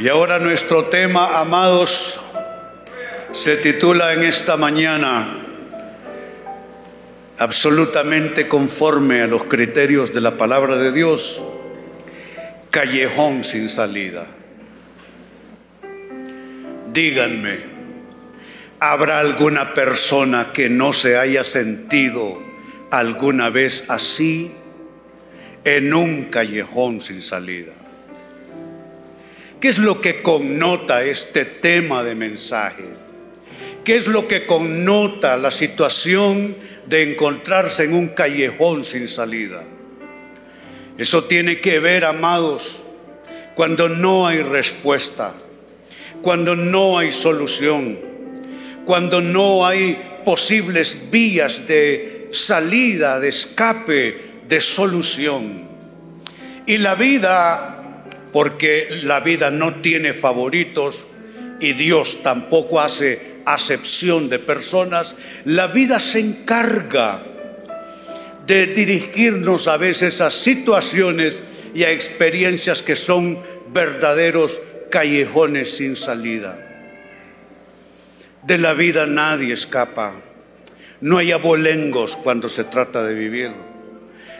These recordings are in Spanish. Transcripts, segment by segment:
Y ahora nuestro tema, amados, se titula en esta mañana absolutamente conforme a los criterios de la palabra de Dios, callejón sin salida. Díganme, ¿habrá alguna persona que no se haya sentido alguna vez así en un callejón sin salida? ¿Qué es lo que connota este tema de mensaje? ¿Qué es lo que connota la situación de encontrarse en un callejón sin salida? Eso tiene que ver, amados, cuando no hay respuesta, cuando no hay solución, cuando no hay posibles vías de salida, de escape, de solución. Y la vida, porque la vida no tiene favoritos y Dios tampoco hace acepción de personas, la vida se encarga de dirigirnos a veces a situaciones y a experiencias que son verdaderos callejones sin salida. De la vida nadie escapa. No hay abolengos cuando se trata de vivir.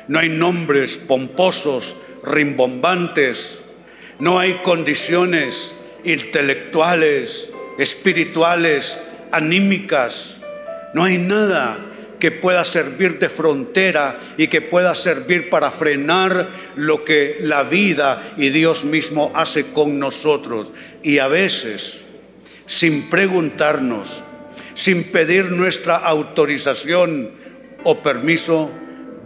No hay nombres pomposos, rimbombantes. No hay condiciones intelectuales, espirituales, anímicas. No hay nada que pueda servir de frontera y que pueda servir para frenar lo que la vida y Dios mismo hace con nosotros. Y a veces, sin preguntarnos, sin pedir nuestra autorización o permiso,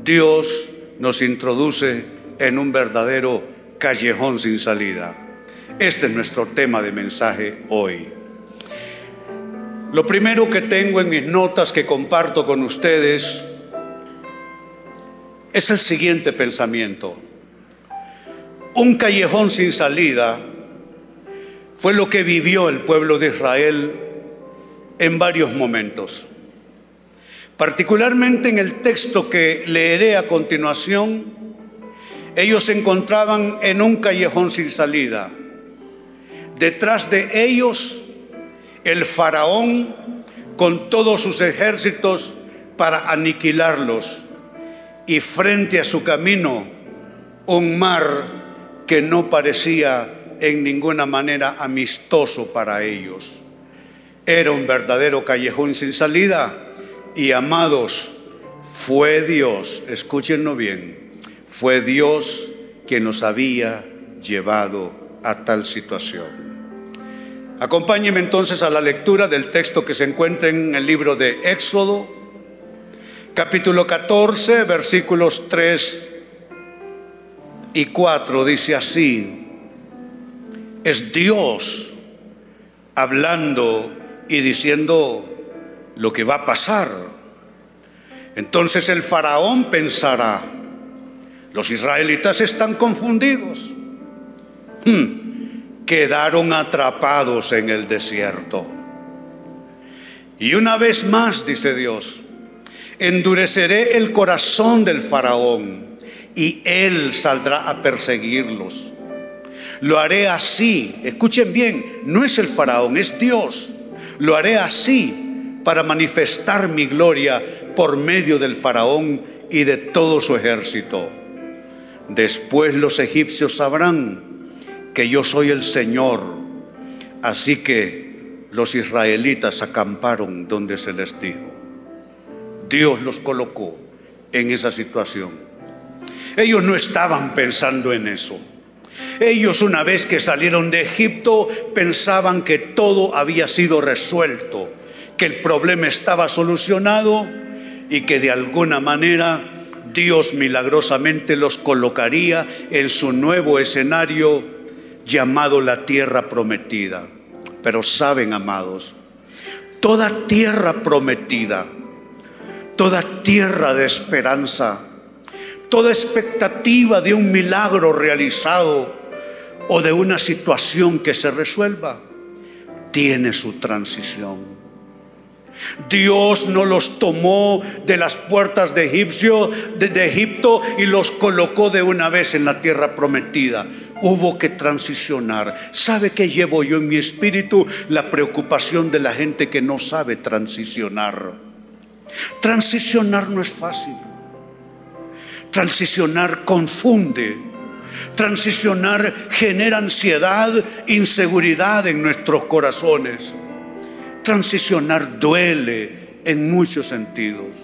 Dios nos introduce en un verdadero callejón sin salida. Este es nuestro tema de mensaje hoy. Lo primero que tengo en mis notas que comparto con ustedes es el siguiente pensamiento. Un callejón sin salida fue lo que vivió el pueblo de Israel en varios momentos. Particularmente en el texto que leeré a continuación, ellos se encontraban en un callejón sin salida. Detrás de ellos el faraón con todos sus ejércitos para aniquilarlos y frente a su camino un mar que no parecía en ninguna manera amistoso para ellos. Era un verdadero callejón sin salida y amados, fue Dios, escúchenlo bien, fue Dios quien nos había llevado a tal situación. Acompáñeme entonces a la lectura del texto que se encuentra en el libro de Éxodo, capítulo 14, versículos 3 y 4. Dice así, es Dios hablando y diciendo lo que va a pasar. Entonces el faraón pensará, los israelitas están confundidos. Hmm quedaron atrapados en el desierto. Y una vez más, dice Dios, endureceré el corazón del faraón y él saldrá a perseguirlos. Lo haré así, escuchen bien, no es el faraón, es Dios. Lo haré así para manifestar mi gloria por medio del faraón y de todo su ejército. Después los egipcios sabrán que yo soy el Señor. Así que los israelitas acamparon donde se les dijo. Dios los colocó en esa situación. Ellos no estaban pensando en eso. Ellos una vez que salieron de Egipto pensaban que todo había sido resuelto, que el problema estaba solucionado y que de alguna manera Dios milagrosamente los colocaría en su nuevo escenario llamado la tierra prometida. Pero saben, amados, toda tierra prometida, toda tierra de esperanza, toda expectativa de un milagro realizado o de una situación que se resuelva, tiene su transición. Dios no los tomó de las puertas de, Egipto y los colocó de una vez en la tierra prometida hubo que transicionar. ¿Sabe qué llevo yo en mi espíritu? La preocupación de la gente que no sabe transicionar. Transicionar no es fácil. Transicionar confunde. Transicionar genera ansiedad, inseguridad en nuestros corazones. Transicionar duele en muchos sentidos.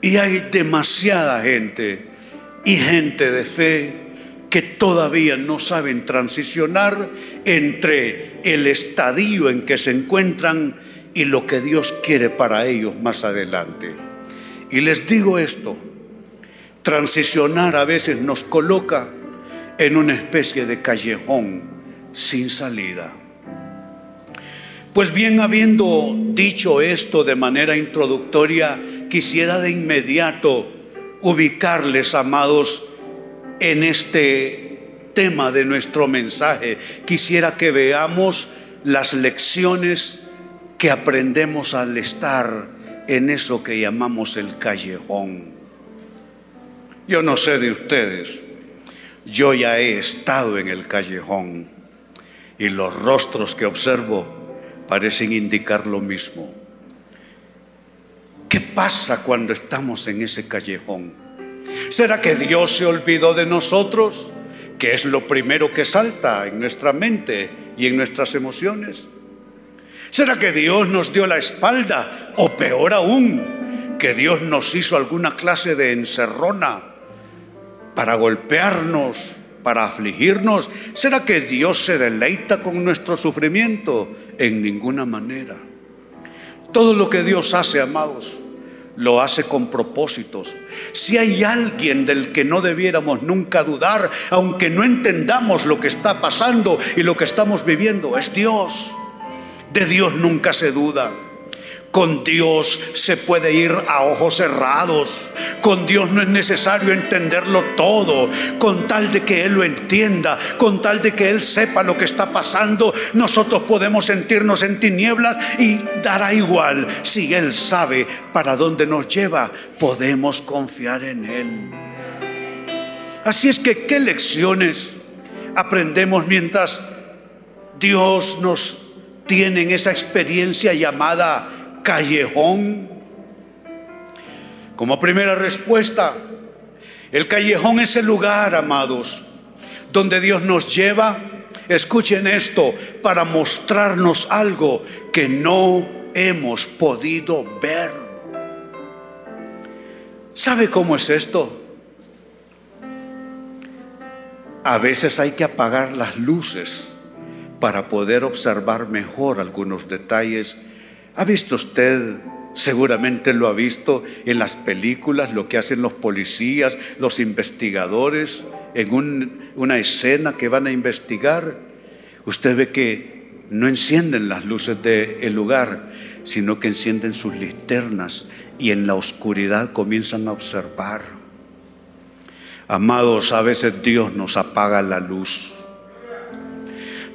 Y hay demasiada gente y gente de fe que todavía no saben transicionar entre el estadio en que se encuentran y lo que Dios quiere para ellos más adelante. Y les digo esto, transicionar a veces nos coloca en una especie de callejón sin salida. Pues bien, habiendo dicho esto de manera introductoria, quisiera de inmediato ubicarles, amados, en este tema de nuestro mensaje. Quisiera que veamos las lecciones que aprendemos al estar en eso que llamamos el callejón. Yo no sé de ustedes, yo ya he estado en el callejón y los rostros que observo parecen indicar lo mismo. ¿Qué pasa cuando estamos en ese callejón? ¿Será que Dios se olvidó de nosotros? Que es lo primero que salta en nuestra mente y en nuestras emociones. ¿Será que Dios nos dio la espalda? O peor aún, que Dios nos hizo alguna clase de encerrona para golpearnos, para afligirnos. ¿Será que Dios se deleita con nuestro sufrimiento? En ninguna manera. Todo lo que Dios hace, amados, lo hace con propósitos. Si hay alguien del que no debiéramos nunca dudar, aunque no entendamos lo que está pasando y lo que estamos viviendo, es Dios. De Dios nunca se duda. Con Dios se puede ir a ojos cerrados. Con Dios no es necesario entenderlo todo. Con tal de que Él lo entienda, con tal de que Él sepa lo que está pasando, nosotros podemos sentirnos en tinieblas y dará igual. Si Él sabe para dónde nos lleva, podemos confiar en Él. Así es que, ¿qué lecciones aprendemos mientras Dios nos tiene en esa experiencia llamada callejón? Como primera respuesta, el callejón es el lugar, amados, donde Dios nos lleva, escuchen esto, para mostrarnos algo que no hemos podido ver. ¿Sabe cómo es esto? A veces hay que apagar las luces para poder observar mejor algunos detalles ¿Ha visto usted, seguramente lo ha visto en las películas, lo que hacen los policías, los investigadores, en una escena que van a investigar? Usted ve que no encienden las luces del lugar, sino que encienden sus linternas y en la oscuridad comienzan a observar. Amados, a veces Dios nos apaga la luz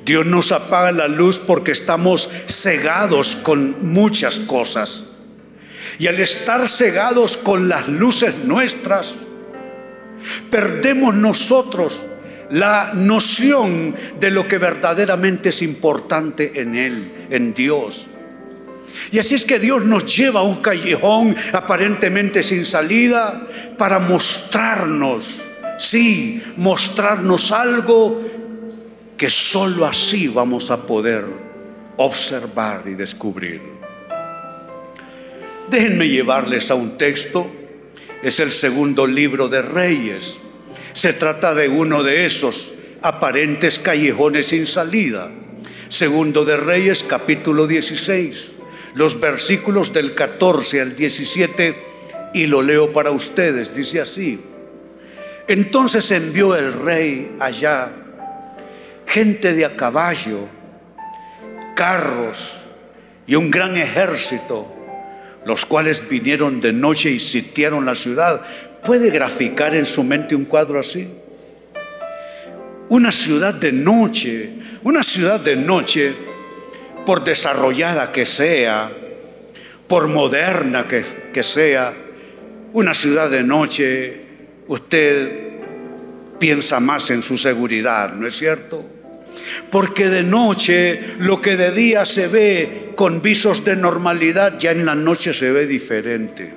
Dios nos apaga la luz porque estamos cegados con muchas cosas. Y al estar cegados con las luces nuestras, perdemos nosotros la noción de lo que verdaderamente es importante en Él, en Dios. Y así es que Dios nos lleva a un callejón aparentemente sin salida para mostrarnos, sí, mostrarnos algo que sólo así vamos a poder observar y descubrir. Déjenme llevarles a un texto, es el segundo libro de Reyes. Se trata de uno de esos aparentes callejones sin salida. Segundo de Reyes, capítulo 16, los versículos del 14 al 17, y lo leo para ustedes, dice así. Entonces envió el rey allá gente de a caballo, carros y un gran ejército, los cuales vinieron de noche y sitiaron la ciudad. ¿Puede graficar en su mente un cuadro así? Una ciudad de noche, una ciudad de noche, por desarrollada que sea, por moderna que, que sea, una ciudad de noche, usted piensa más en su seguridad, ¿no es cierto? Porque de noche lo que de día se ve con visos de normalidad, ya en la noche se ve diferente.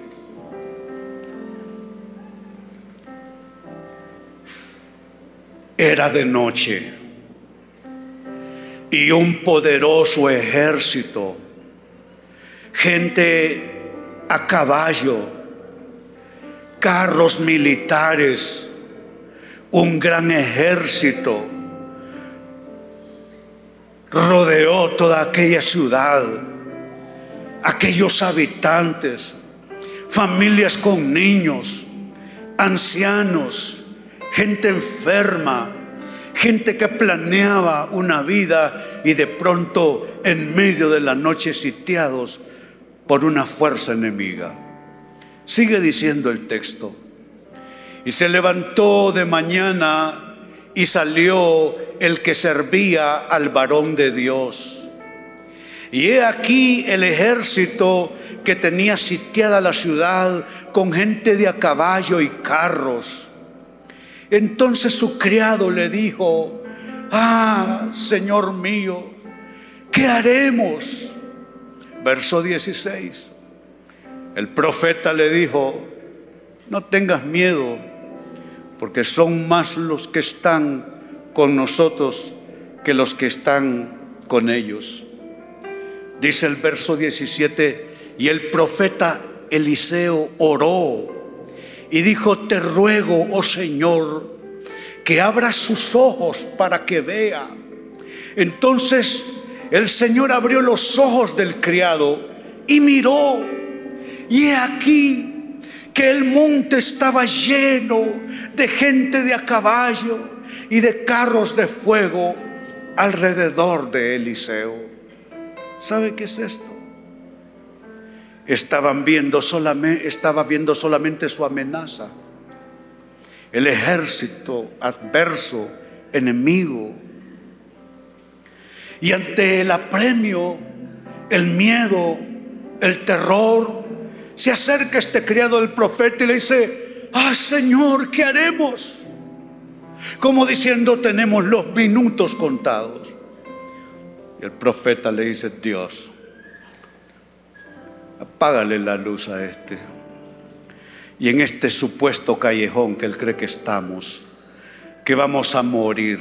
Era de noche y un poderoso ejército, gente a caballo, carros militares, un gran ejército rodeó toda aquella ciudad, aquellos habitantes, familias con niños, ancianos, gente enferma, gente que planeaba una vida y de pronto en medio de la noche sitiados por una fuerza enemiga. Sigue diciendo el texto. Y se levantó de mañana y salió el que servía al varón de Dios. Y he aquí el ejército que tenía sitiada la ciudad con gente de a caballo y carros. Entonces su criado le dijo, ah, Señor mío, ¿qué haremos? Verso 16. El profeta le dijo, no tengas miedo, porque son más los que están con nosotros que los que están con ellos. Dice el verso 17, y el profeta Eliseo oró y dijo, te ruego, oh Señor, que abra sus ojos para que vea. Entonces el Señor abrió los ojos del criado y miró, y he aquí que el monte estaba lleno de gente de a caballo y de carros de fuego alrededor de Eliseo. ¿Sabe qué es esto? estaban viendo solamente, estaba viendo solamente su amenaza. El ejército adverso, enemigo. Y ante el apremio, el miedo, el terror, se acerca este criado del profeta y le dice, ah Señor, ¿qué haremos? Como diciendo, tenemos los minutos contados. Y el profeta le dice, Dios, apágale la luz a este. Y en este supuesto callejón que él cree que estamos, que vamos a morir,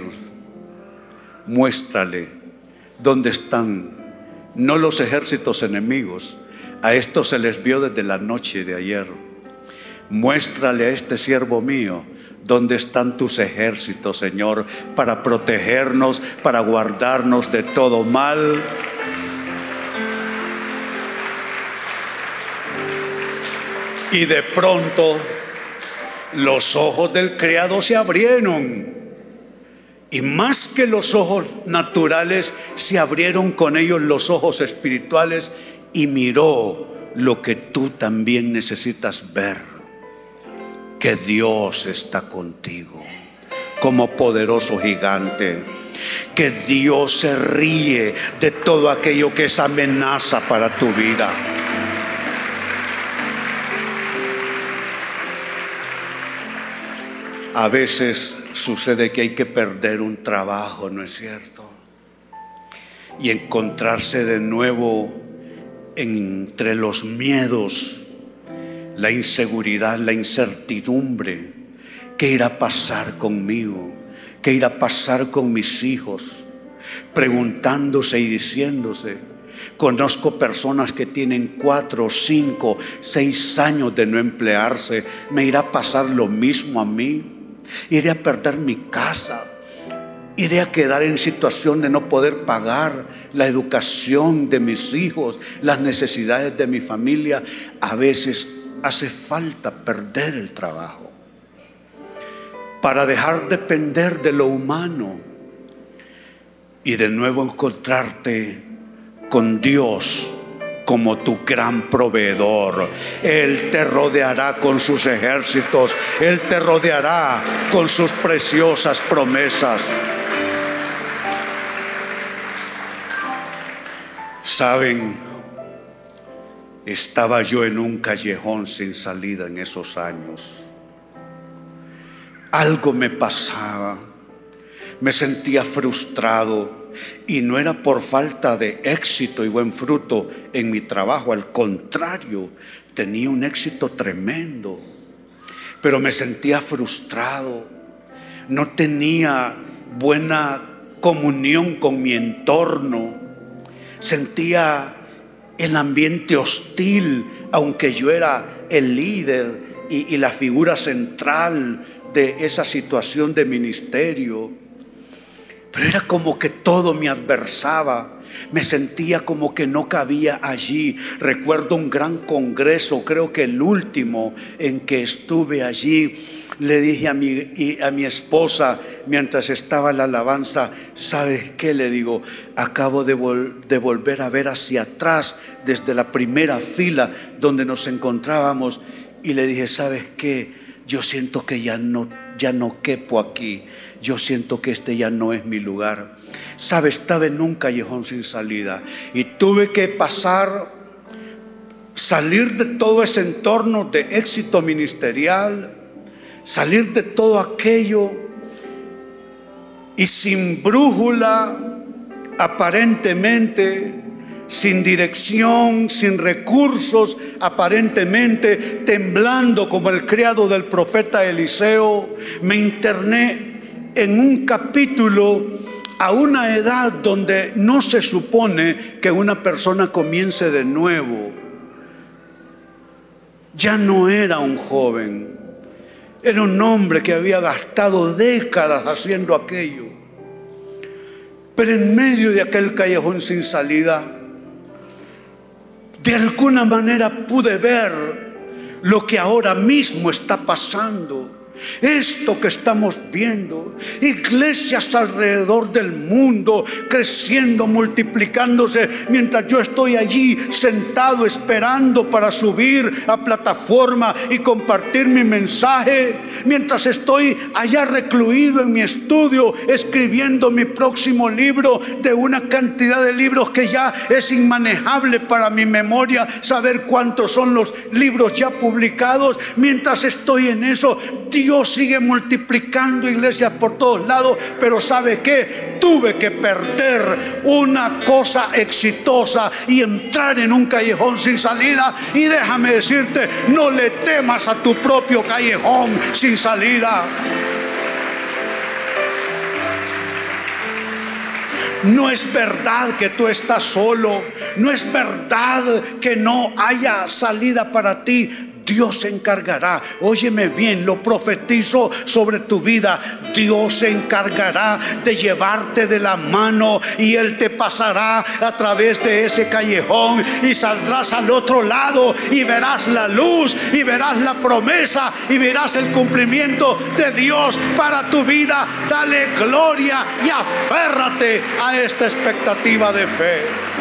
muéstrale dónde están, no los ejércitos enemigos, a estos se les vio desde la noche de ayer. Muéstrale a este siervo mío dónde están tus ejércitos, Señor, para protegernos, para guardarnos de todo mal. Y de pronto los ojos del criado se abrieron. Y más que los ojos naturales, se abrieron con ellos los ojos espirituales y miró lo que tú también necesitas ver. Que Dios está contigo como poderoso gigante. Que Dios se ríe de todo aquello que es amenaza para tu vida. A veces sucede que hay que perder un trabajo, ¿no es cierto? Y encontrarse de nuevo entre los miedos, la inseguridad, la incertidumbre. ¿Qué irá a pasar conmigo? ¿Qué irá a pasar con mis hijos? Preguntándose y diciéndose. Conozco personas que tienen cuatro, cinco, seis años de no emplearse. ¿Me irá a pasar lo mismo a mí? iré a perder mi casa, iré a quedar en situación de no poder pagar la educación de mis hijos, las necesidades de mi familia. A veces hace falta perder el trabajo para dejar depender de lo humano y de nuevo encontrarte con Dios como tu gran proveedor. Él te rodeará con sus ejércitos, Él te rodeará con sus preciosas promesas. Saben, estaba yo en un callejón sin salida en esos años. algo me pasaba. Me sentía frustrado y no era por falta de éxito y buen fruto en mi trabajo, al contrario, tenía un éxito tremendo, pero me sentía frustrado, no tenía buena comunión con mi entorno, sentía el ambiente hostil, aunque yo era el líder y, la figura central de esa situación de ministerio. Pero era como que todo me adversaba. Me sentía como que no cabía allí. Recuerdo un gran congreso, creo que el último en que estuve allí. Le dije a mi, a mi esposa mientras estaba la alabanza, ¿sabes qué? Le digo, acabo de, de volver a ver hacia atrás desde la primera fila donde nos encontrábamos y le dije, ¿sabes qué? Yo siento que ya no, ya no quepo aquí. Yo siento que este ya no es mi lugar. ¿Sabes? Estaba en un callejón sin salida y tuve que pasar, salir de todo ese entorno de éxito ministerial, salir de todo aquello y sin brújula, aparentemente, sin dirección, sin recursos, aparentemente temblando como el criado del profeta Eliseo, me interné en un capítulo a una edad donde no se supone que una persona comience de nuevo. Ya no era un joven, era un hombre que había gastado décadas haciendo aquello. Pero en medio de aquel callejón sin salida, de alguna manera pude ver lo que ahora mismo está pasando esto que estamos viendo, iglesias alrededor del mundo creciendo, multiplicándose, mientras yo estoy allí sentado esperando para subir a plataforma y compartir mi mensaje, mientras estoy allá recluido en mi estudio escribiendo mi próximo libro de una cantidad de libros que ya es inmanejable para mi memoria saber cuántos son los libros ya publicados, mientras estoy en eso, Dios sigue multiplicando iglesias por todos lados, pero ¿sabe qué? Tuve que perder una cosa exitosa y entrar en un callejón sin salida. Y déjame decirte, no le temas a tu propio callejón sin salida. No es verdad que tú estás solo. No es verdad que no haya salida para ti. Dios se encargará. Óyeme bien, lo profetizo sobre tu vida. Dios se encargará de llevarte de la mano y Él te pasará a través de ese callejón y saldrás al otro lado y verás la luz y verás la promesa y verás el cumplimiento de Dios para tu vida. Dale gloria y aférrate a esta expectativa de fe.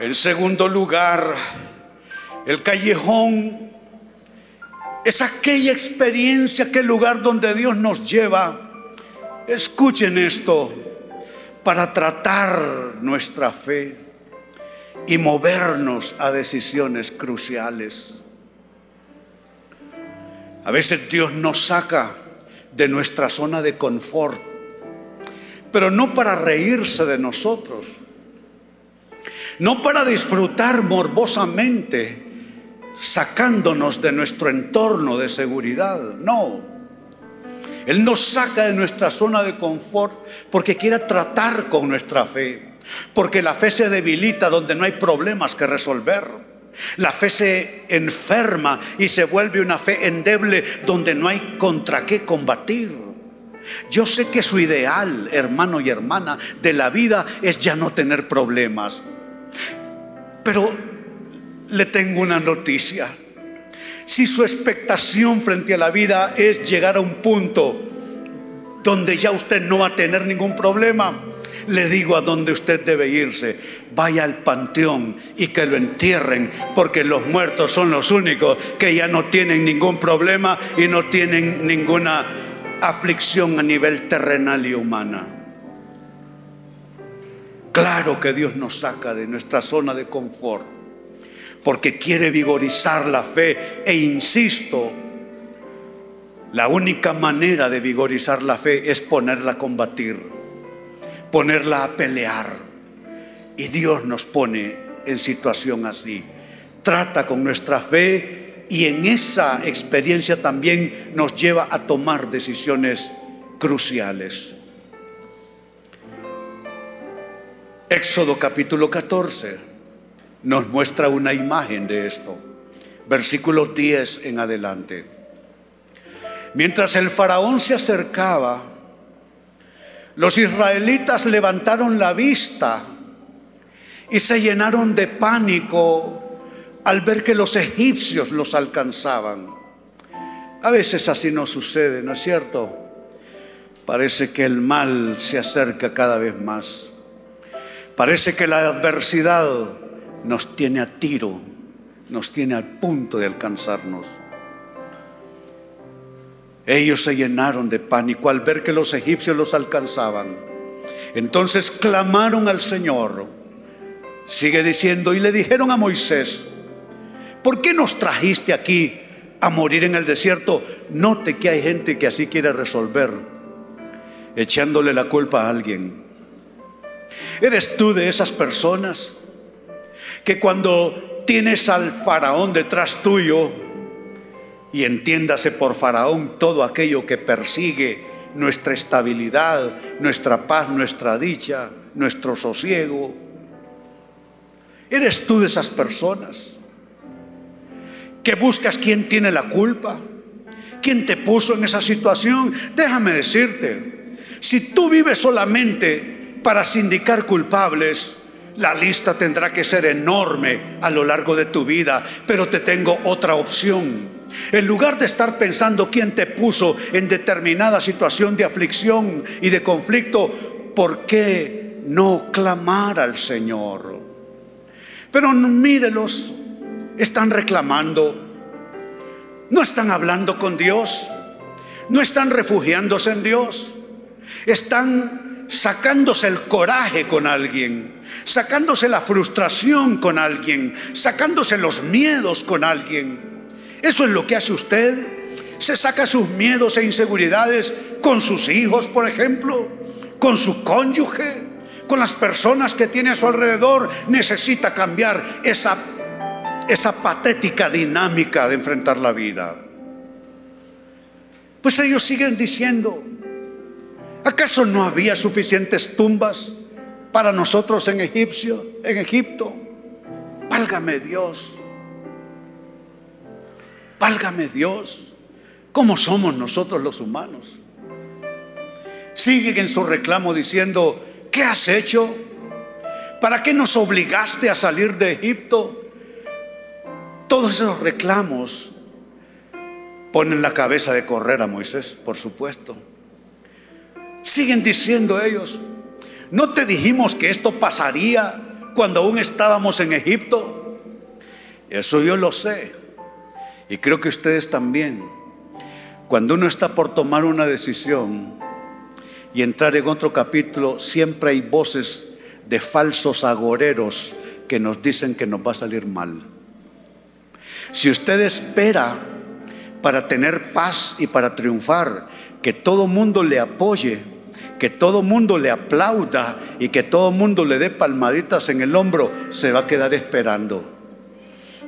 En segundo lugar, el callejón es aquella experiencia, aquel lugar donde Dios nos lleva. Escuchen esto, para tratar nuestra fe y movernos a decisiones cruciales. A veces Dios nos saca de nuestra zona de confort, pero no para reírse de nosotros no para disfrutar morbosamente, sacándonos de nuestro entorno de seguridad, no. Él nos saca de nuestra zona de confort porque quiere tratar con nuestra fe, porque la fe se debilita donde no hay problemas que resolver. La fe se enferma y se vuelve una fe endeble donde no hay contra qué combatir. Yo sé que su ideal, hermano y hermana, de la vida es ya no tener problemas. Pero le tengo una noticia. Si su expectación frente a la vida es llegar a un punto donde ya usted no va a tener ningún problema, le digo a dónde usted debe irse. Vaya al panteón y que lo entierren, porque los muertos son los únicos que ya no tienen ningún problema y no tienen ninguna aflicción a nivel terrenal y humana. Claro que Dios nos saca de nuestra zona de confort, porque quiere vigorizar la fe. E insisto, la única manera de vigorizar la fe es ponerla a combatir, ponerla a pelear. Y Dios nos pone en situación así. Trata con nuestra fe y en esa experiencia también nos lleva a tomar decisiones cruciales. Éxodo capítulo 14 nos muestra una imagen de esto. Versículo 10 en adelante. Mientras el faraón se acercaba, los israelitas levantaron la vista y se llenaron de pánico al ver que los egipcios los alcanzaban. A veces así no sucede, ¿no es cierto? Parece que el mal se acerca cada vez más. Parece que la adversidad nos tiene a tiro, nos tiene al punto de alcanzarnos. Ellos se llenaron de pánico al ver que los egipcios los alcanzaban. Entonces clamaron al Señor. Sigue diciendo, y le dijeron a Moisés, ¿por qué nos trajiste aquí a morir en el desierto? Note que hay gente que así quiere resolver, echándole la culpa a alguien. ¿Eres tú de esas personas que cuando tienes al faraón detrás tuyo, y entiéndase por faraón todo aquello que persigue nuestra estabilidad, nuestra paz, nuestra dicha, nuestro sosiego. ¿Eres tú de esas personas que buscas quién tiene la culpa? ¿Quién te puso en esa situación? Déjame decirte, si tú vives solamente para sindicar culpables, la lista tendrá que ser enorme a lo largo de tu vida, pero te tengo otra opción. En lugar de estar pensando quién te puso en determinada situación de aflicción y de conflicto, ¿por qué no clamar al Señor? Pero mírelos, están reclamando, no están hablando con Dios, no están refugiándose en Dios, están sacándose el coraje con alguien, sacándose la frustración con alguien, sacándose los miedos con alguien. Eso es lo que hace usted. Se saca sus miedos e inseguridades con sus hijos, por ejemplo, con su cónyuge, con las personas que tiene a su alrededor. Necesita cambiar esa, esa patética dinámica de enfrentar la vida. Pues ellos siguen diciendo, ¿acaso no había suficientes tumbas para nosotros en Egipto? Válgame Dios. Válgame Dios, ¿cómo somos nosotros los humanos? Siguen en su reclamo diciendo, ¿qué has hecho? ¿Para qué nos obligaste a salir de Egipto? Todos esos reclamos ponen la cabeza de correr a Moisés, por supuesto. Siguen diciendo ellos, ¿no te dijimos que esto pasaría cuando aún estábamos en Egipto? Eso yo lo sé. Y creo que ustedes también, cuando uno está por tomar una decisión y entrar en otro capítulo, siempre hay voces de falsos agoreros que nos dicen que nos va a salir mal. Si usted espera para tener paz y para triunfar, que todo mundo le apoye, que todo mundo le aplauda y que todo mundo le dé palmaditas en el hombro, se va a quedar esperando.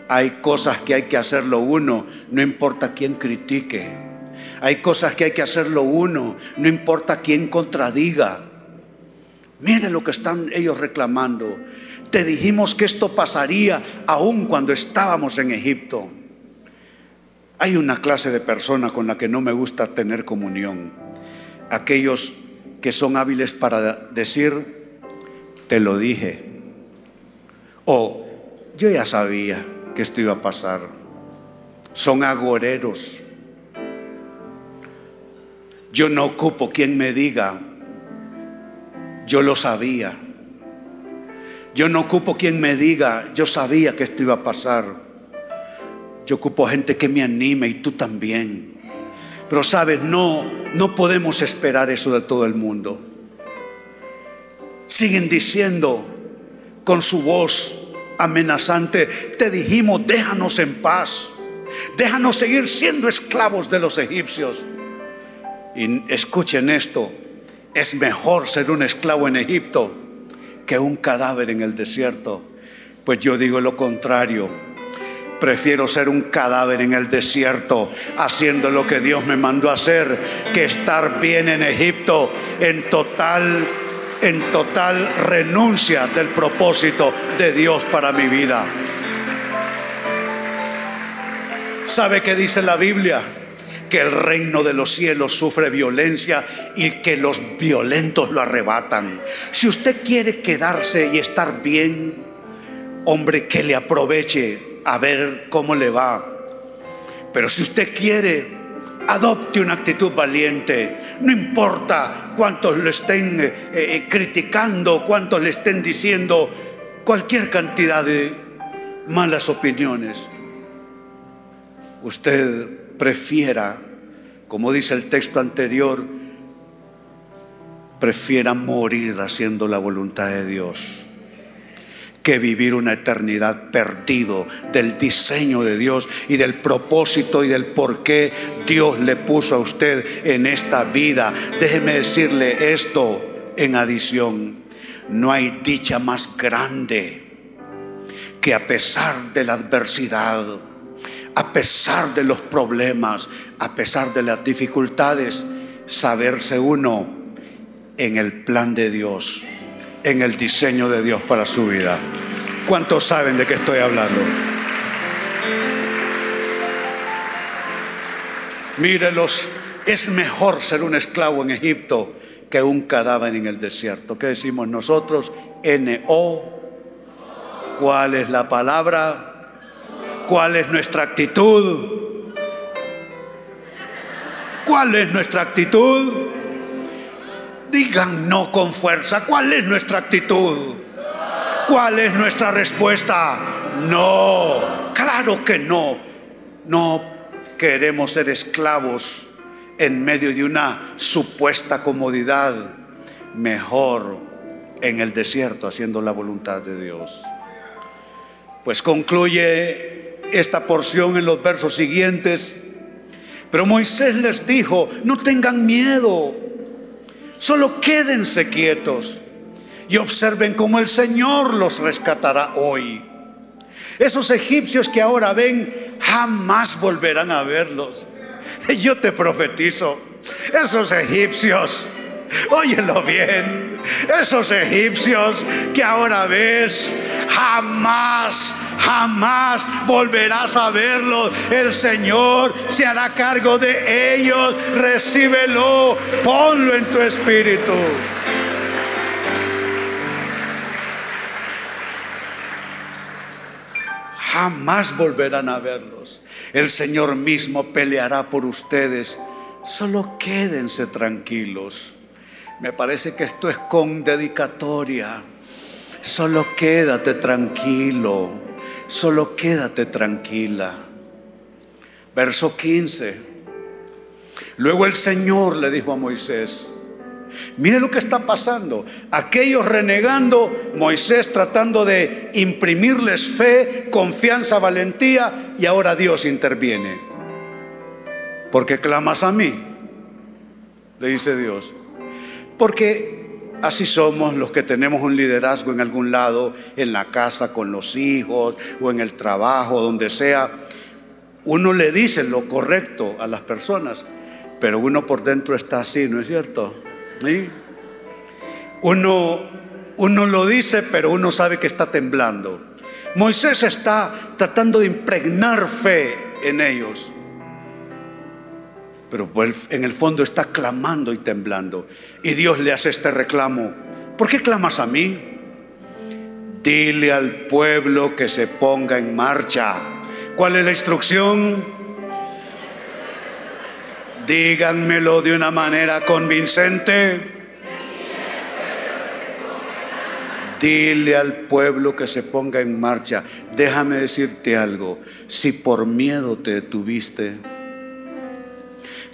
Hay cosas que hay que hacerlo uno, no importa quién critique. Hay cosas que hay que hacerlo uno, no importa quién contradiga. Miren lo que están ellos reclamando. Te dijimos que esto pasaría aún cuando estábamos en Egipto. Hay una clase de persona con la que no me gusta tener comunión. Aquellos que son hábiles para decir, te lo dije. O yo ya sabía que esto iba a pasar. Son agoreros. Yo no ocupo quien me diga, yo lo sabía. Yo no ocupo quien me diga, yo sabía que esto iba a pasar. Yo ocupo gente que me anime y tú también. Pero sabes, no, no podemos esperar eso de todo el mundo. Siguen diciendo con su voz amenazante, te dijimos, déjanos en paz, déjanos seguir siendo esclavos de los egipcios. Y escuchen esto, es mejor ser un esclavo en Egipto que un cadáver en el desierto. Pues yo digo lo contrario. Prefiero ser un cadáver en el desierto haciendo lo que Dios me mandó hacer que estar bien en Egipto en total en total renuncia del propósito de Dios para mi vida. ¿Sabe qué dice la Biblia? Que el reino de los cielos sufre violencia y que los violentos lo arrebatan. Si usted quiere quedarse y estar bien, hombre, que le aproveche a ver cómo le va. Pero si usted quiere Adopte una actitud valiente. No importa cuántos lo estén eh, eh, criticando, cuántos le estén diciendo cualquier cantidad de malas opiniones. Usted prefiera, como dice el texto anterior, prefiera morir haciendo la voluntad de Dios que vivir una eternidad perdido del diseño de Dios y del propósito y del por qué Dios le puso a usted en esta vida. Déjeme decirle esto en adición. No hay dicha más grande que a pesar de la adversidad, a pesar de los problemas, a pesar de las dificultades, saberse uno en el plan de Dios en el diseño de Dios para su vida. ¿Cuántos saben de qué estoy hablando? Mírelos, es mejor ser un esclavo en Egipto que un cadáver en el desierto. ¿Qué decimos nosotros? N-O. ¿Cuál es la palabra? ¿Cuál es nuestra actitud? ¿Cuál es nuestra actitud? Digan no con fuerza. ¿Cuál es nuestra actitud? ¿Cuál es nuestra respuesta? No, claro que no. No queremos ser esclavos en medio de una supuesta comodidad. Mejor en el desierto haciendo la voluntad de Dios. Pues concluye esta porción en los versos siguientes. Pero Moisés les dijo, no tengan miedo Solo quédense quietos y observen cómo el Señor los rescatará hoy. Esos egipcios que ahora ven jamás volverán a verlos. Yo te profetizo, esos egipcios, óyelo bien, esos egipcios que ahora ves jamás jamás volverás a verlo El Señor se hará cargo de ellos. Recíbelo, ponlo en tu espíritu. Jamás volverán a verlos. El Señor mismo peleará por ustedes. Solo quédense tranquilos. Me parece que esto es con dedicatoria. Solo quédate tranquilo solo quédate tranquila. Verso 15. Luego el Señor le dijo a Moisés, mire lo que está pasando. Aquellos renegando, Moisés tratando de imprimirles fe, confianza, valentía, y ahora Dios interviene. Porque clamas a mí, le dice Dios. Porque Así somos los que tenemos un liderazgo en algún lado, en la casa con los hijos o en el trabajo, donde sea. Uno le dice lo correcto a las personas, pero uno por dentro está así, ¿no es cierto? Uno, uno lo dice, pero uno sabe que está temblando. Moisés está tratando de impregnar fe en ellos pero en el fondo está clamando y temblando. Y Dios le hace este reclamo. ¿Por qué clamas a mí? Dile al pueblo que se ponga en marcha. ¿Cuál es la instrucción? Díganmelo de una manera convincente. Dile al pueblo que se ponga en marcha. Déjame decirte algo. Si por miedo te detuviste,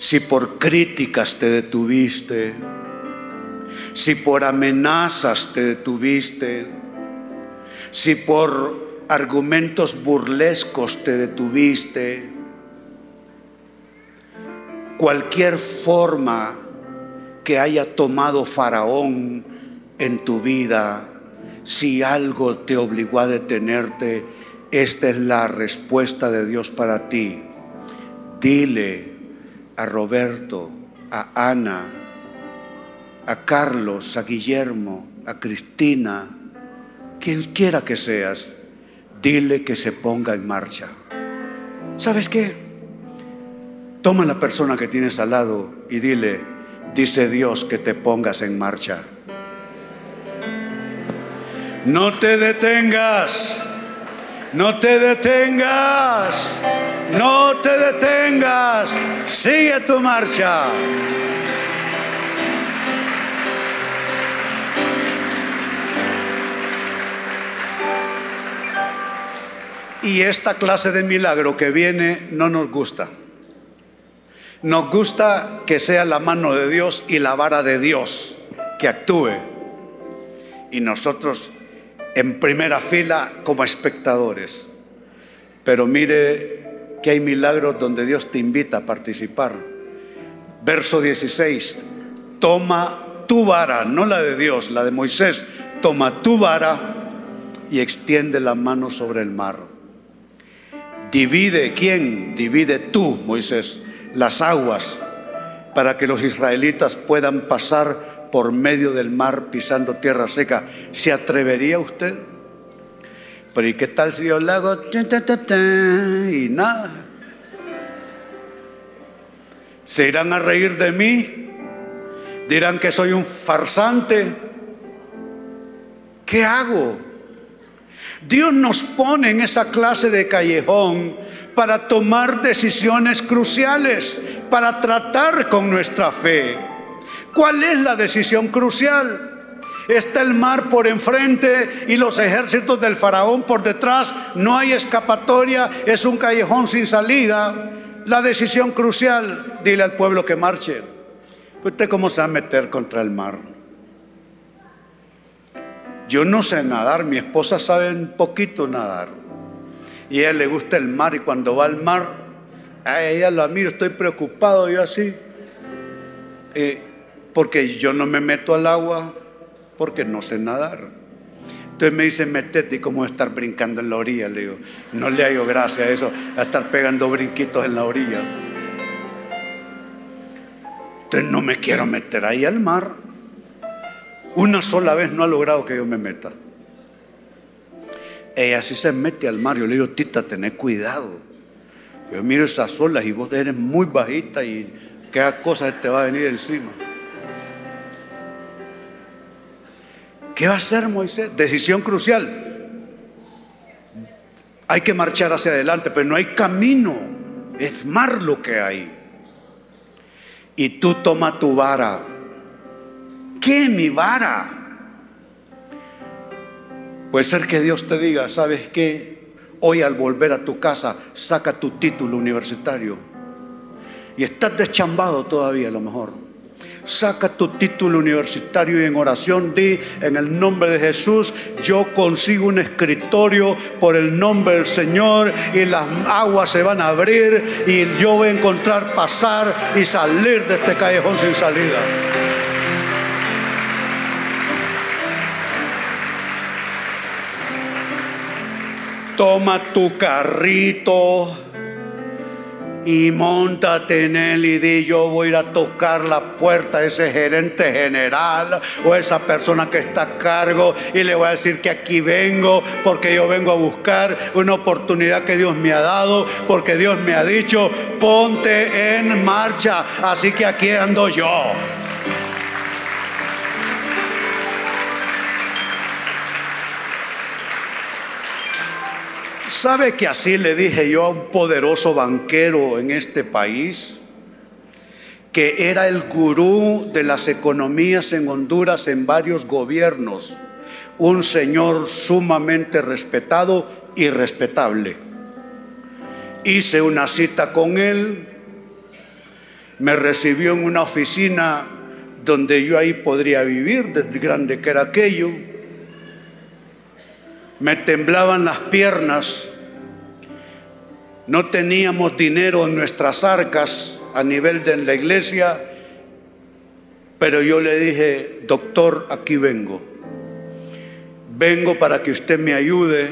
si por críticas te detuviste, si por amenazas te detuviste, si por argumentos burlescos te detuviste, cualquier forma que haya tomado Faraón en tu vida, si algo te obligó a detenerte, esta es la respuesta de Dios para ti. Dile a Roberto, a Ana, a Carlos, a Guillermo, a Cristina, quien quiera que seas, dile que se ponga en marcha. ¿Sabes qué? Toma la persona que tienes al lado y dile, dice Dios que te pongas en marcha. No te detengas, no te detengas, no te detengas, sigue tu marcha. Y esta clase de milagro que viene no nos gusta. Nos gusta que sea la mano de Dios y la vara de Dios que actúe. Y nosotros en primera fila como espectadores. Pero mire que hay milagros donde Dios te invita a participar. Verso 16, toma tu vara, no la de Dios, la de Moisés, toma tu vara y extiende la mano sobre el mar. Divide, ¿quién? Divide tú, Moisés, las aguas para que los israelitas puedan pasar por medio del mar pisando tierra seca. ¿Se atrevería usted? Pero ¿y qué tal si yo le hago y nada? ¿Se irán a reír de mí? ¿Dirán que soy un farsante? ¿Qué hago? Dios nos pone en esa clase de callejón para tomar decisiones cruciales, para tratar con nuestra fe. ¿Cuál es la decisión crucial? Está el mar por enfrente y los ejércitos del faraón por detrás. No hay escapatoria, es un callejón sin salida. La decisión crucial, dile al pueblo que marche. ¿Usted cómo se va a meter contra el mar? Yo no sé nadar, mi esposa sabe un poquito nadar. Y a ella le gusta el mar y cuando va al mar, a ella lo miro, estoy preocupado yo así. Eh, porque yo no me meto al agua porque no sé nadar. Entonces me dice, metete y como estar brincando en la orilla. Le digo, no le hago gracia a eso, a estar pegando brinquitos en la orilla. Entonces no me quiero meter ahí al mar. Una sola vez no ha logrado que yo me meta. Ella sí se mete al mar. Yo le digo, Tita, tenés cuidado. Yo miro esas olas y vos eres muy bajita y qué cosa te va a venir encima. ¿Qué va a hacer Moisés? Decisión crucial. Hay que marchar hacia adelante, pero no hay camino. Es mar lo que hay. Y tú toma tu vara qué mi vara? Puede ser que Dios te diga, ¿sabes qué? Hoy al volver a tu casa, saca tu título universitario. Y estás deschambado todavía a lo mejor. Saca tu título universitario y en oración di en el nombre de Jesús, yo consigo un escritorio por el nombre del Señor y las aguas se van a abrir y yo voy a encontrar pasar y salir de este callejón sin salida. toma tu carrito y montate en él y di yo voy a ir a tocar la puerta a ese gerente general o esa persona que está a cargo y le voy a decir que aquí vengo porque yo vengo a buscar una oportunidad que Dios me ha dado porque Dios me ha dicho ponte en marcha. Así que aquí ando yo ¿Sabe que así le dije yo a un poderoso banquero en este país? que era el gurú de las economías en Honduras en varios gobiernos, un señor sumamente respetado y respetable. Hice una cita con él, me recibió en una oficina donde yo ahí podría vivir, desde grande que era aquello me temblaban las piernas, no teníamos dinero en nuestras arcas a nivel de la iglesia, pero yo le dije, doctor, aquí vengo. Vengo para que usted me ayude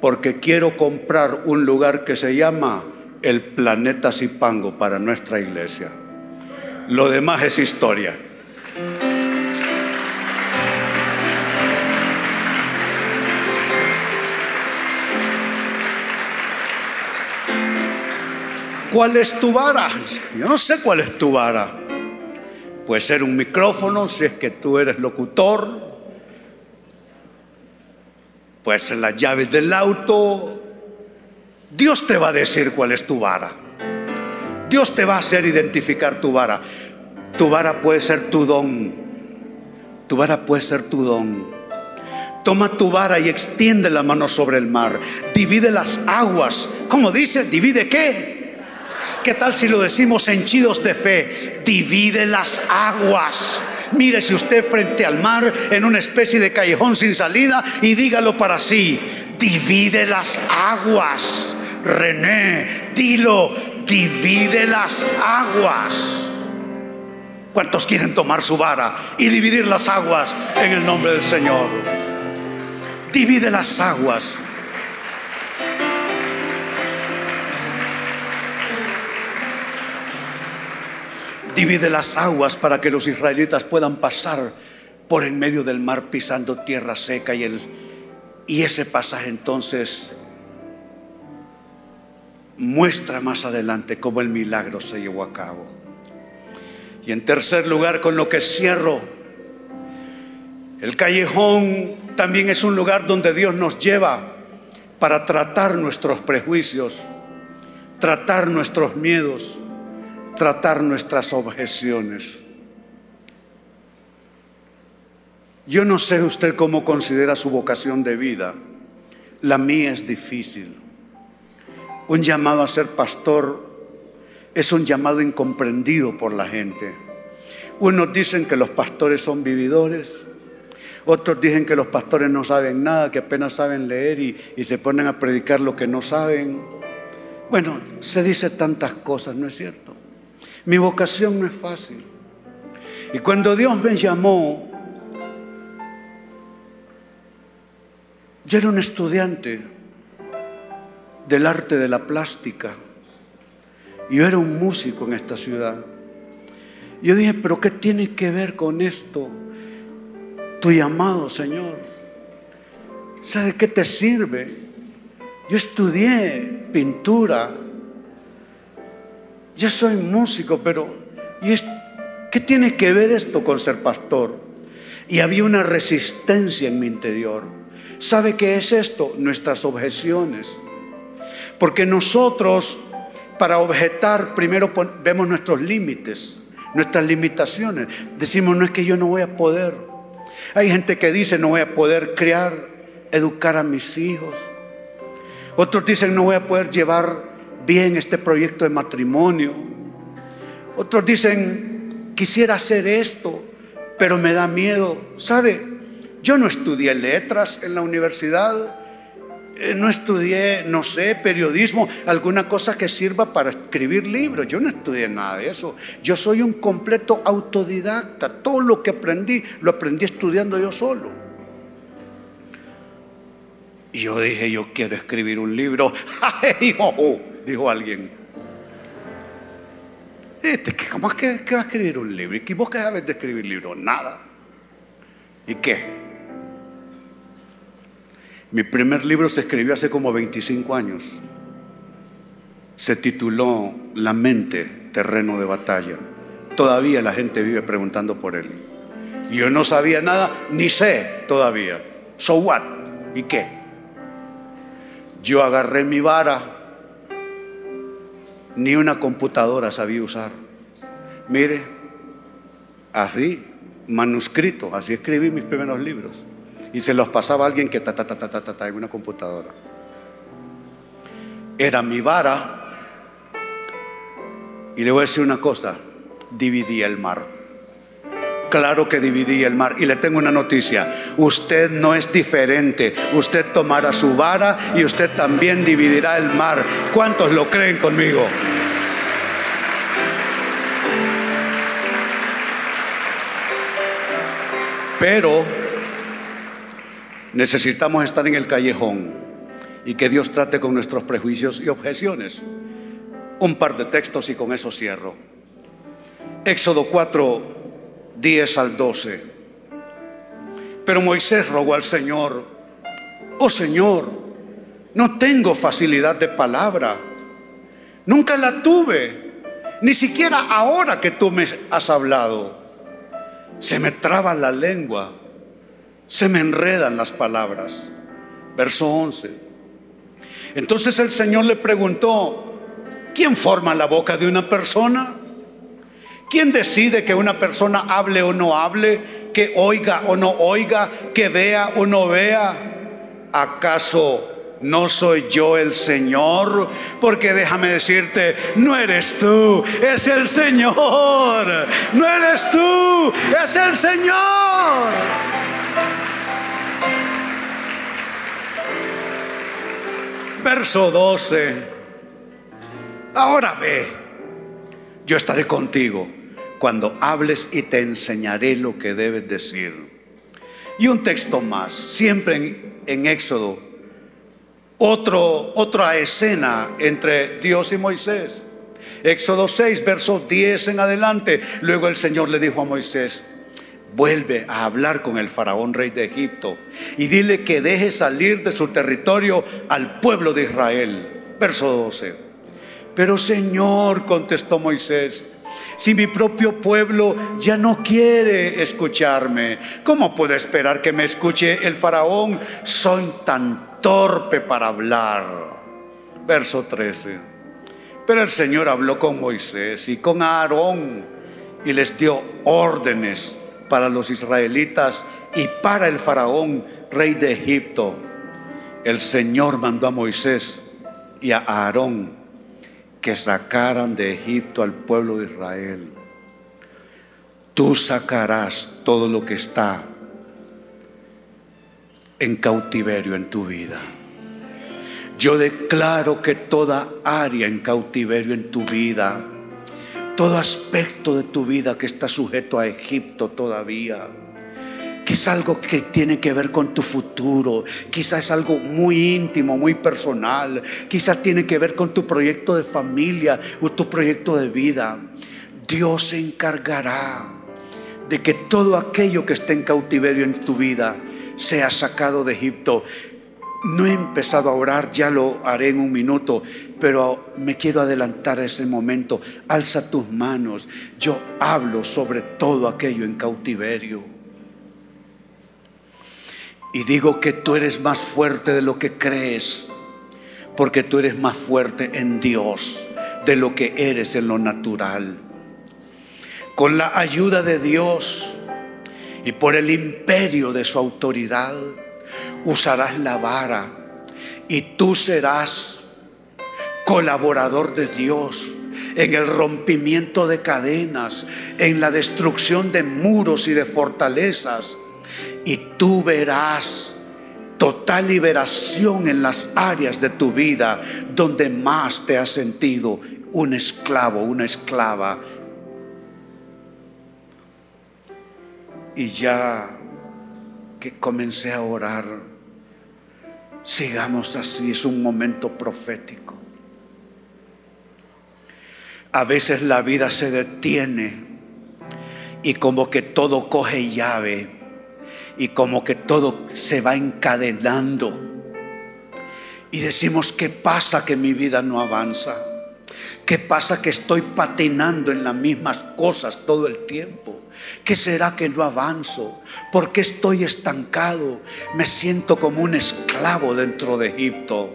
porque quiero comprar un lugar que se llama el planeta Zipango para nuestra iglesia. Lo demás es historia. ¿Cuál es tu vara? Yo no sé cuál es tu vara. Puede ser un micrófono si es que tú eres locutor. Puede ser las llaves del auto. Dios te va a decir cuál es tu vara. Dios te va a hacer identificar tu vara. Tu vara puede ser tu don. Tu vara puede ser tu don. Toma tu vara y extiende la mano sobre el mar. Divide las aguas. ¿Cómo dice? ¿Divide qué? ¿Qué tal si lo decimos henchidos de fe? Divide las aguas. Mírese usted frente al mar en una especie de callejón sin salida y dígalo para sí. Divide las aguas. René, dilo, divide las aguas. ¿Cuántos quieren tomar su vara y dividir las aguas en el nombre del Señor? Divide las aguas. Divide las aguas para que los israelitas puedan pasar por en medio del mar pisando tierra seca y, el, y ese pasaje entonces muestra más adelante cómo el milagro se llevó a cabo. Y en tercer lugar, con lo que cierro, el callejón también es un lugar donde Dios nos lleva para tratar nuestros prejuicios, tratar nuestros miedos tratar nuestras objeciones. Yo no sé usted cómo considera su vocación de vida. La mía es difícil. Un llamado a ser pastor es un llamado incomprendido por la gente. Unos dicen que los pastores son vividores, otros dicen que los pastores no saben nada, que apenas saben leer y, y se ponen a predicar lo que no saben. Bueno, se dice tantas cosas, ¿no es cierto? Mi vocación no es fácil. Y cuando Dios me llamó, yo era un estudiante del arte de la plástica. Yo era un músico en esta ciudad. Yo dije, pero ¿qué tiene que ver con esto? Tu llamado, Señor. ¿Sabes qué te sirve? Yo estudié pintura, yo soy músico, pero ¿y ¿qué tiene que ver esto con ser pastor? Y había una resistencia en mi interior. ¿Sabe qué es esto? Nuestras objeciones. Porque nosotros, para objetar, primero vemos nuestros límites, nuestras limitaciones. Decimos, no es que yo no voy a poder. Hay gente que dice, no voy a poder criar, educar a mis hijos. Otros dicen, no voy a poder llevar bien este proyecto de matrimonio. Otros dicen, quisiera hacer esto, pero me da miedo. ¿Sabe? Yo no estudié letras en la universidad, eh, no estudié, no sé, periodismo, alguna cosa que sirva para escribir libros. Yo no estudié nada de eso. Yo soy un completo autodidacta. Todo lo que aprendí, lo aprendí estudiando yo solo. Y yo dije, yo quiero escribir un libro. ¡Ay, oh! Dijo alguien. Este, ¿Cómo es que, va a escribir un libro? ¿Y vos qué sabes de escribir libros? Nada. ¿Y qué? Mi primer libro se escribió hace como 25 años. Se tituló La mente, terreno de batalla. Todavía la gente vive preguntando por él. Yo no sabía nada, ni sé todavía. So what? ¿Y qué? Yo agarré mi vara ni una computadora sabía usar. Mire, así, manuscrito, así escribí mis primeros libros. Y se los pasaba a alguien que ta, ta, ta, ta, ta, ta, en una computadora. Era mi vara. Y le voy a decir una cosa, dividía el mar. Claro que dividí el mar. Y le tengo una noticia. Usted no es diferente. Usted tomará su vara y usted también dividirá el mar. ¿Cuántos lo creen conmigo? Pero necesitamos estar en el callejón y que Dios trate con nuestros prejuicios y objeciones. Un par de textos y con eso cierro. Éxodo 4, 10 al 12. Pero Moisés rogó al Señor, oh Señor, no tengo facilidad de palabra, nunca la tuve, ni siquiera ahora que tú me has hablado. Se me traba la lengua, se me enredan las palabras. Verso 11. Entonces el Señor le preguntó, ¿quién forma la boca de una persona? ¿Quién decide que una persona hable o no hable, que oiga o no oiga, que vea o no vea? ¿Acaso no soy yo el Señor? Porque déjame decirte, no eres tú, es el Señor. No eres tú, es el Señor. Verso 12. Ahora ve, yo estaré contigo cuando hables y te enseñaré lo que debes decir. Y un texto más, siempre en, Éxodo, otro, otra escena entre Dios y Moisés. Éxodo 6, versos 10 en adelante. Luego el Señor le dijo a Moisés, vuelve a hablar con el faraón rey de Egipto y dile que deje salir de su territorio al pueblo de Israel. Verso 12. Pero Señor, contestó Moisés, si mi propio pueblo ya no quiere escucharme, ¿cómo puedo esperar que me escuche el faraón? Soy tan torpe para hablar. Verso 13. Pero el Señor habló con Moisés y con Aarón y les dio órdenes para los israelitas y para el faraón, rey de Egipto. El Señor mandó a Moisés y a Aarón que sacaran de Egipto al pueblo de Israel. Tú sacarás todo lo que está en cautiverio en tu vida. Yo declaro que toda área en cautiverio en tu vida, todo aspecto de tu vida que está sujeto a Egipto todavía, Quizá algo que tiene que ver con tu futuro, quizás es algo muy íntimo, muy personal, quizás tiene que ver con tu proyecto de familia o tu proyecto de vida. Dios se encargará de que todo aquello que esté en cautiverio en tu vida sea sacado de Egipto. No he empezado a orar, ya lo haré en un minuto, pero me quiero adelantar a ese momento. Alza tus manos. Yo hablo sobre todo aquello en cautiverio. Y digo que tú eres más fuerte de lo que crees, porque tú eres más fuerte en Dios de lo que eres en lo natural. Con la ayuda de Dios y por el imperio de su autoridad, usarás la vara y tú serás colaborador de Dios en el rompimiento de cadenas, en la destrucción de muros y de fortalezas y tú verás total liberación en las áreas de tu vida donde más te has sentido un esclavo, una esclava. Y ya que comencé a orar, sigamos así, es un momento profético. A veces la vida se detiene y como que todo coge llave y como que todo se va encadenando. Y decimos, ¿qué pasa que mi vida no avanza? ¿Qué pasa que estoy patinando en las mismas cosas todo el tiempo? ¿Qué será que no avanzo? ¿Por qué estoy estancado? Me siento como un esclavo dentro de Egipto.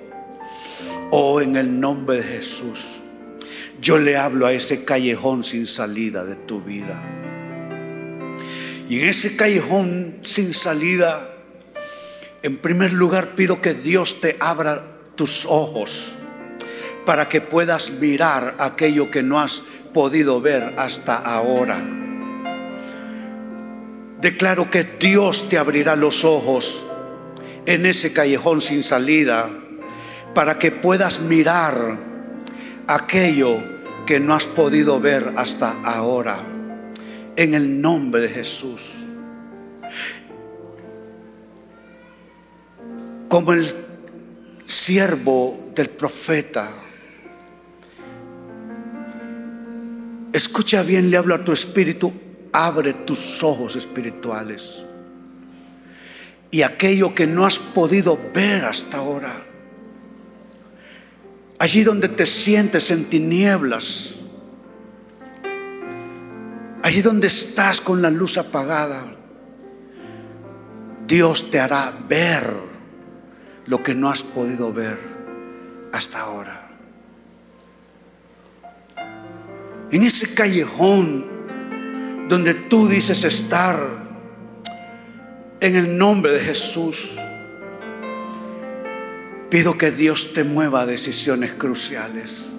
Oh, en el nombre de Jesús, yo le hablo a ese callejón sin salida de tu vida. En ese callejón sin salida, en primer lugar pido que Dios te abra tus ojos para que puedas mirar aquello que no has podido ver hasta ahora. Declaro que Dios te abrirá los ojos en ese callejón sin salida para que puedas mirar aquello que no has podido ver hasta ahora. En el nombre de Jesús. Como el siervo del profeta. Escucha bien, le hablo a tu espíritu abre tus ojos espirituales. Y aquello que no has podido ver hasta ahora, allí donde te sientes en tinieblas, allí donde estás con la luz apagada, Dios te hará ver lo que no has podido ver hasta ahora. En ese callejón donde tú dices estar, en el nombre de Jesús, pido que Dios te mueva a decisiones cruciales.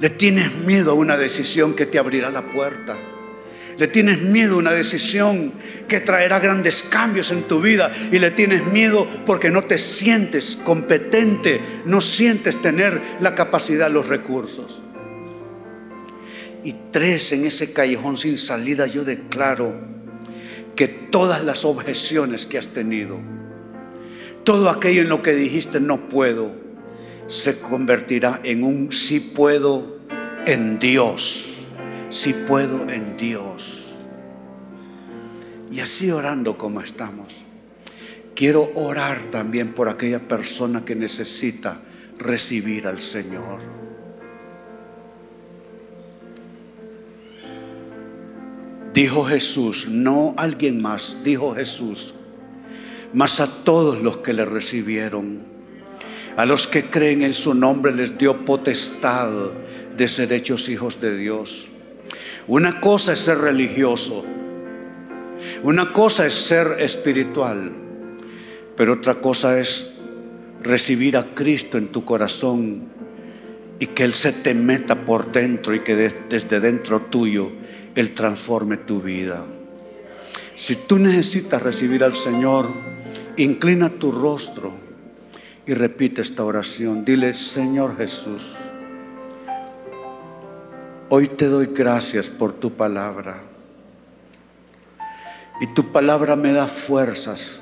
Le tienes miedo a una decisión que te abrirá la puerta. Le tienes miedo a una decisión que traerá grandes cambios en tu vida. Y le tienes miedo porque no te sientes competente, no sientes tener la capacidad, los recursos y tres en ese callejón sin salida, yo declaro que todas las objeciones que has tenido, todo aquello en lo que dijiste no puedo, se convertirá en un sí puedo en Dios, sí puedo en Dios. Y así orando como estamos, quiero orar también por aquella persona que necesita recibir al Señor. Dijo Jesús, no alguien más, dijo Jesús, mas a todos los que le recibieron, a los que creen en su nombre les dio potestad de ser hechos hijos de Dios. Una cosa es ser religioso, una cosa es ser espiritual, pero otra cosa es recibir a Cristo en tu corazón y que Él se te meta por dentro y que desde dentro tuyo él transforme tu vida. Si tú necesitas recibir al Señor, inclina tu rostro y repite esta oración. Dile, Señor Jesús, hoy te doy gracias por tu palabra. Y tu palabra me da fuerzas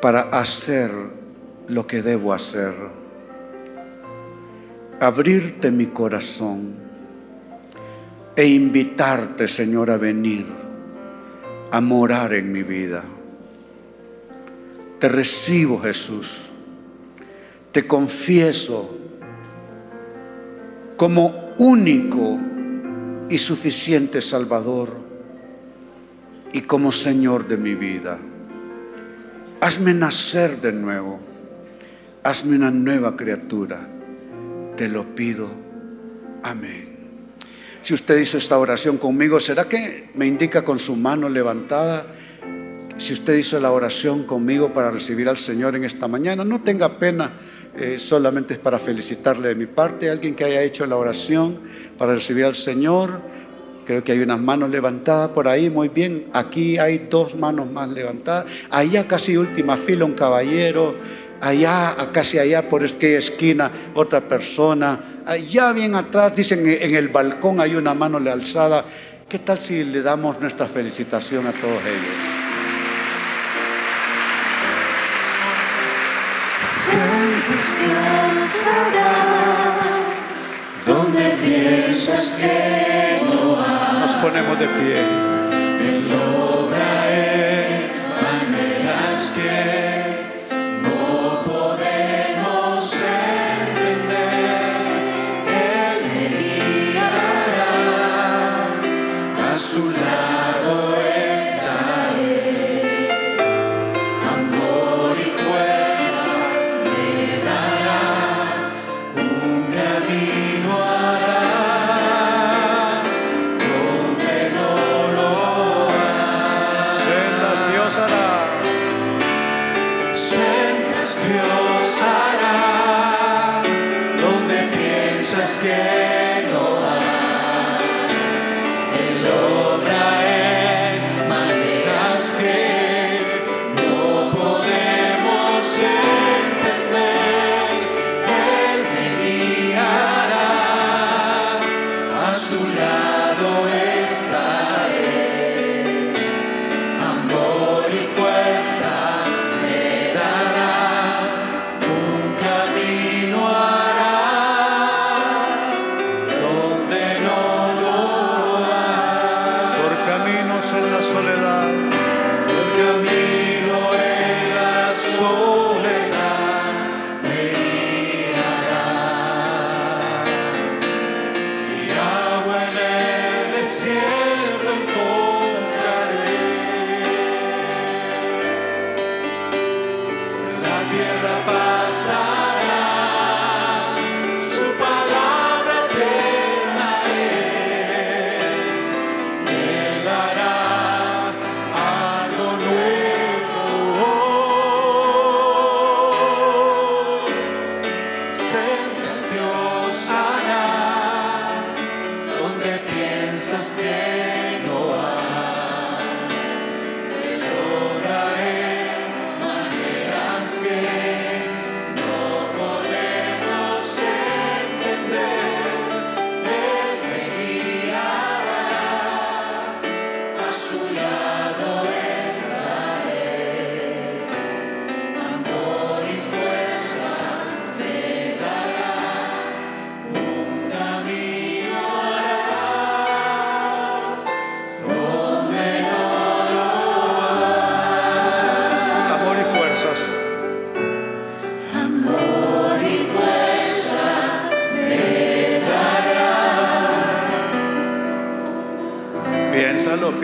para hacer lo que debo hacer. Abrirte mi corazón e invitarte, Señor, a venir a morar en mi vida. Te recibo, Jesús. Te confieso como único y suficiente Salvador y como Señor de mi vida. Hazme nacer de nuevo. Hazme una nueva criatura. Te lo pido. Amén. Si usted hizo esta oración conmigo, ¿será que me indica con su mano levantada? Si usted hizo la oración conmigo para recibir al Señor en esta mañana, no tenga pena, eh, solamente es para felicitarle de mi parte. Alguien que haya hecho la oración para recibir al Señor, creo que hay unas manos levantadas por ahí, muy bien. Aquí hay dos manos más levantadas. Allá casi última fila, un caballero allá, casi allá por aquella esquina, otra persona, allá bien atrás, dicen en el balcón hay una mano alzada. ¿Qué tal si le damos nuestra felicitación a todos ellos? Donde piensas que no Nos ponemos de pie. que no hay. Él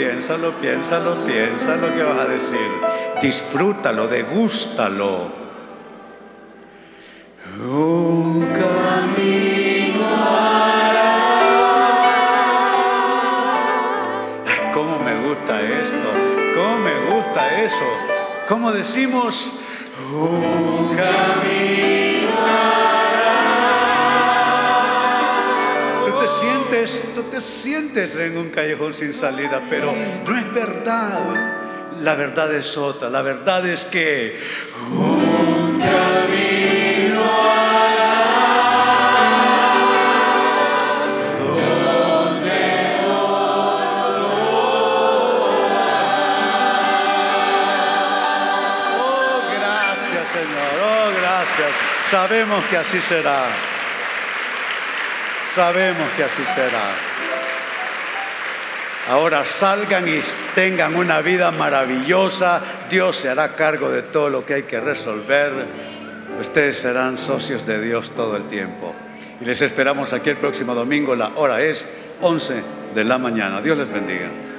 Piénsalo, piénsalo, piénsalo, que vas a decir. Disfrútalo, degústalo. Un camino Ay, cómo me gusta esto, cómo me gusta eso. ¿Cómo decimos? Sientes en un callejón sin salida, pero no es verdad. La verdad es otra. La verdad es que un camino gracias. Sabemos que así será. Sabemos que así será. Ahora salgan y tengan una vida maravillosa. Dios se hará cargo de todo lo que hay que resolver. Ustedes serán socios de Dios todo el tiempo. Y les esperamos aquí el próximo domingo. La hora es 11 de la mañana. Dios les bendiga.